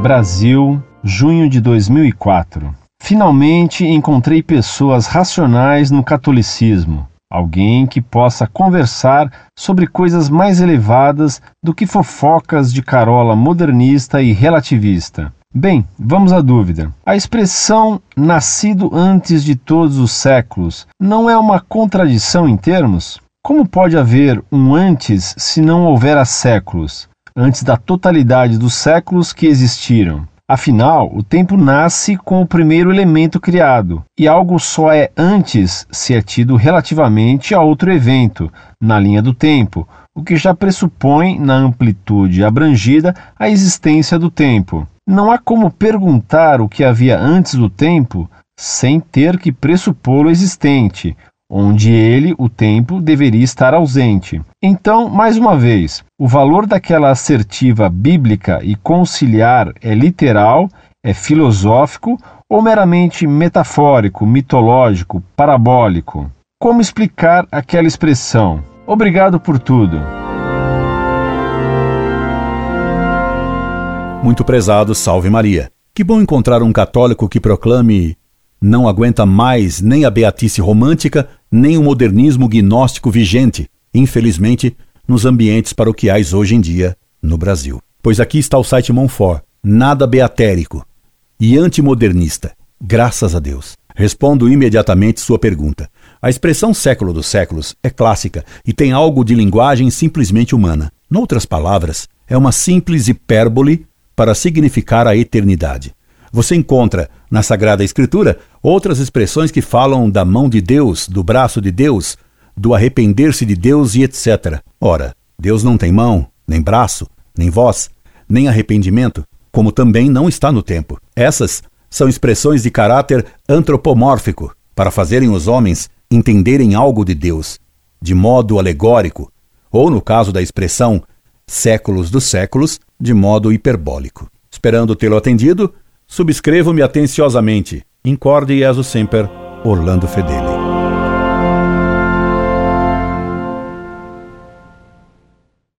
Brasil, junho de 2004. Finalmente encontrei pessoas racionais no catolicismo. Alguém que possa conversar sobre coisas mais elevadas do que fofocas de carola modernista e relativista. Bem, vamos à dúvida. A expressão nascido antes de todos os séculos não é uma contradição em termos? Como pode haver um antes se não houver há séculos, antes da totalidade dos séculos que existiram? Afinal, o tempo nasce com o primeiro elemento criado, e algo só é antes se é tido relativamente a outro evento, na linha do tempo, o que já pressupõe, na amplitude abrangida, a existência do tempo. Não há como perguntar o que havia antes do tempo sem ter que pressupô-lo existente, onde ele, o tempo, deveria estar ausente. Então, mais uma vez, o valor daquela assertiva bíblica e conciliar é literal, é filosófico ou meramente metafórico, mitológico, parabólico? Como explicar aquela expressão? Obrigado por tudo. Muito prezado, salve Maria. Que bom encontrar um católico que proclame não aguenta mais nem a beatice romântica, nem o modernismo gnóstico vigente, infelizmente, nos ambientes paroquiais hoje em dia no Brasil. Pois aqui está o site Monfort, nada beatérico e antimodernista. Graças a Deus. Respondo imediatamente sua pergunta. A expressão século dos séculos é clássica e tem algo de linguagem simplesmente humana. Noutras palavras, é uma simples hipérbole para significar a eternidade. Você encontra na Sagrada Escritura outras expressões que falam da mão de Deus, do braço de Deus, do arrepender-se de Deus e etc. Ora, Deus não tem mão, nem braço, nem voz, nem arrependimento, como também não está no tempo. Essas são expressões de caráter antropomórfico, para fazerem os homens entenderem algo de Deus, de modo alegórico, ou no caso da expressão séculos dos séculos, de modo hiperbólico. Esperando tê-lo atendido, Subscrevo-me atenciosamente. Incorde Jesus Semper, Orlando Fedeli.